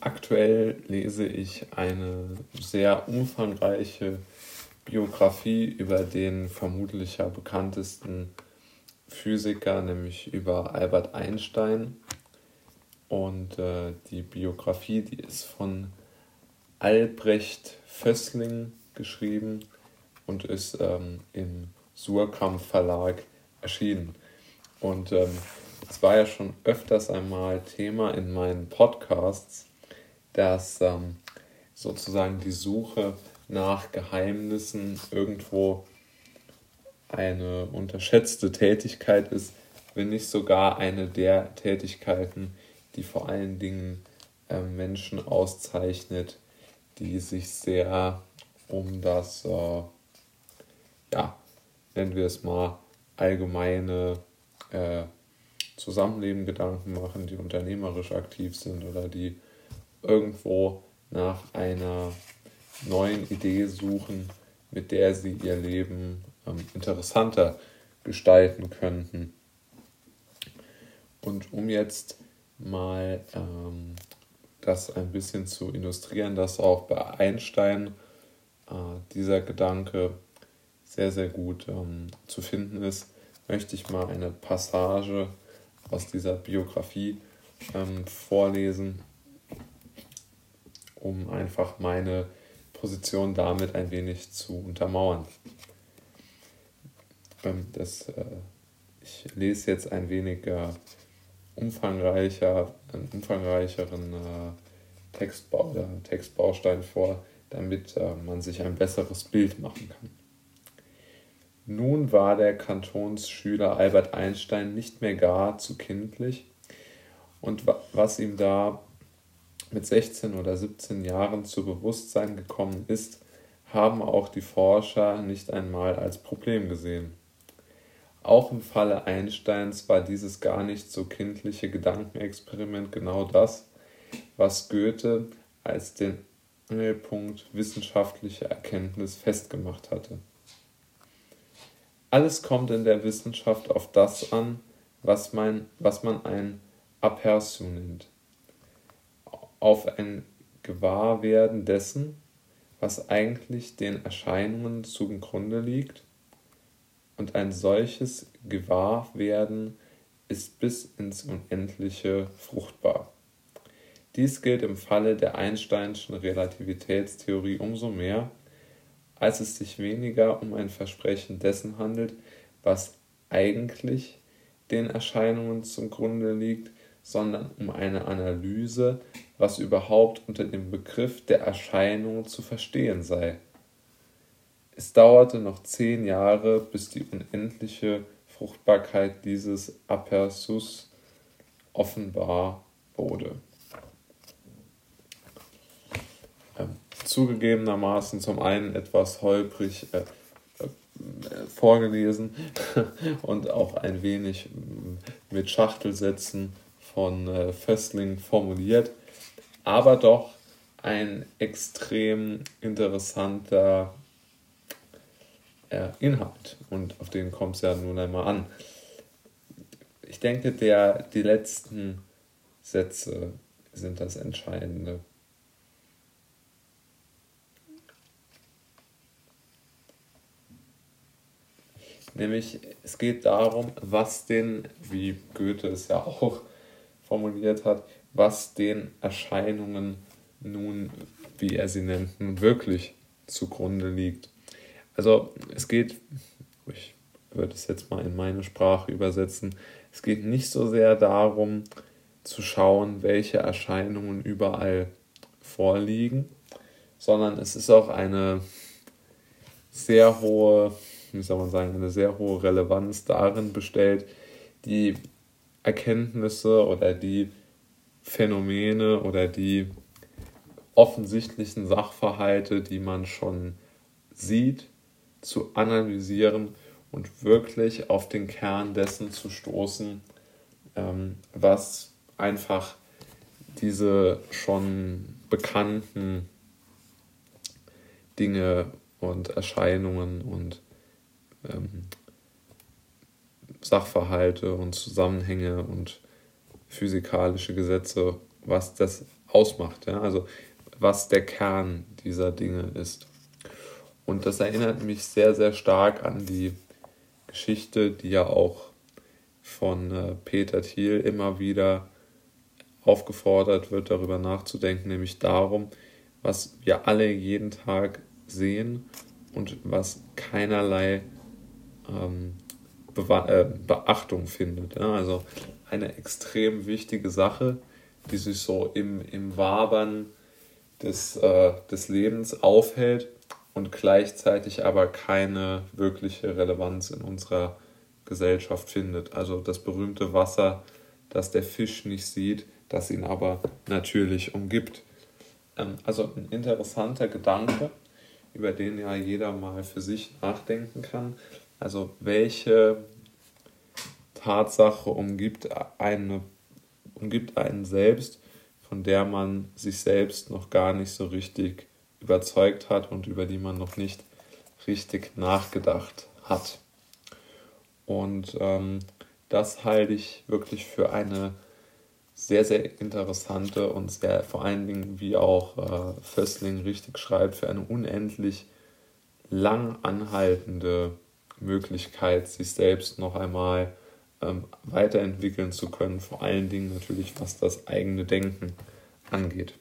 Aktuell lese ich eine sehr umfangreiche Biografie über den vermutlich ja bekanntesten Physiker, nämlich über Albert Einstein. Und äh, die Biografie, die ist von Albrecht Vössling geschrieben und ist ähm, im Surkamp Verlag erschienen. Und ähm, es war ja schon öfters einmal Thema in meinen Podcasts, dass ähm, sozusagen die Suche nach Geheimnissen irgendwo eine unterschätzte Tätigkeit ist, wenn nicht sogar eine der Tätigkeiten, die vor allen Dingen äh, Menschen auszeichnet, die sich sehr um das, äh, ja, nennen wir es mal, allgemeine äh, Zusammenleben Gedanken machen, die unternehmerisch aktiv sind oder die irgendwo nach einer neuen Idee suchen, mit der sie ihr Leben ähm, interessanter gestalten könnten. Und um jetzt mal ähm, das ein bisschen zu illustrieren, dass auch bei Einstein äh, dieser Gedanke sehr, sehr gut ähm, zu finden ist, möchte ich mal eine Passage aus dieser Biografie ähm, vorlesen, um einfach meine Position damit ein wenig zu untermauern. Ähm, das, äh, ich lese jetzt ein wenig äh, umfangreicher, einen umfangreicheren äh, Textbau, Textbaustein vor, damit man sich ein besseres Bild machen kann. Nun war der Kantonsschüler Albert Einstein nicht mehr gar zu kindlich und was ihm da mit 16 oder 17 Jahren zu Bewusstsein gekommen ist, haben auch die Forscher nicht einmal als Problem gesehen. Auch im Falle Einsteins war dieses gar nicht so kindliche Gedankenexperiment genau das, was Goethe als den Angelpunkt wissenschaftlicher Erkenntnis festgemacht hatte. Alles kommt in der Wissenschaft auf das an, was man, was man ein Aperçu nennt auf ein Gewahrwerden dessen, was eigentlich den Erscheinungen zugrunde liegt, und ein solches Gewahrwerden ist bis ins Unendliche fruchtbar. Dies gilt im Falle der Einsteinschen Relativitätstheorie umso mehr, als es sich weniger um ein Versprechen dessen handelt, was eigentlich den Erscheinungen zum Grunde liegt, sondern um eine Analyse, was überhaupt unter dem Begriff der Erscheinung zu verstehen sei. Es dauerte noch zehn Jahre, bis die unendliche Fruchtbarkeit dieses Aperçus offenbar wurde. Ähm, zugegebenermaßen zum einen etwas holprig äh, äh, vorgelesen und auch ein wenig mit Schachtelsätzen von äh, Fössling formuliert, aber doch ein extrem interessanter äh, Inhalt und auf den kommt es ja nun einmal an. Ich denke, der, die letzten Sätze sind das Entscheidende. Nämlich, es geht darum, was den, wie Goethe es ja auch formuliert hat, was den Erscheinungen nun, wie er sie nennt, nun wirklich zugrunde liegt. Also es geht, ich würde es jetzt mal in meine Sprache übersetzen, es geht nicht so sehr darum zu schauen, welche Erscheinungen überall vorliegen, sondern es ist auch eine sehr hohe, wie soll man sagen, eine sehr hohe Relevanz darin bestellt, die Erkenntnisse oder die Phänomene oder die offensichtlichen Sachverhalte, die man schon sieht, zu analysieren und wirklich auf den Kern dessen zu stoßen, ähm, was einfach diese schon bekannten Dinge und Erscheinungen und ähm, Sachverhalte und Zusammenhänge und physikalische Gesetze, was das ausmacht. Ja? Also was der Kern dieser Dinge ist. Und das erinnert mich sehr, sehr stark an die Geschichte, die ja auch von äh, Peter Thiel immer wieder aufgefordert wird, darüber nachzudenken, nämlich darum, was wir alle jeden Tag sehen und was keinerlei ähm, äh, Beachtung findet. Ja? Also eine extrem wichtige Sache, die sich so im, im Wabern des, äh, des Lebens aufhält und gleichzeitig aber keine wirkliche Relevanz in unserer Gesellschaft findet. Also das berühmte Wasser, das der Fisch nicht sieht, das ihn aber natürlich umgibt. Ähm, also ein interessanter Gedanke, über den ja jeder mal für sich nachdenken kann. Also welche Tatsache umgibt, eine, umgibt einen selbst, von der man sich selbst noch gar nicht so richtig überzeugt hat und über die man noch nicht richtig nachgedacht hat. Und ähm, das halte ich wirklich für eine sehr, sehr interessante und sehr vor allen Dingen, wie auch äh, Föstling richtig schreibt, für eine unendlich lang anhaltende Möglichkeit, sich selbst noch einmal ähm, weiterentwickeln zu können, vor allen Dingen natürlich, was das eigene Denken angeht.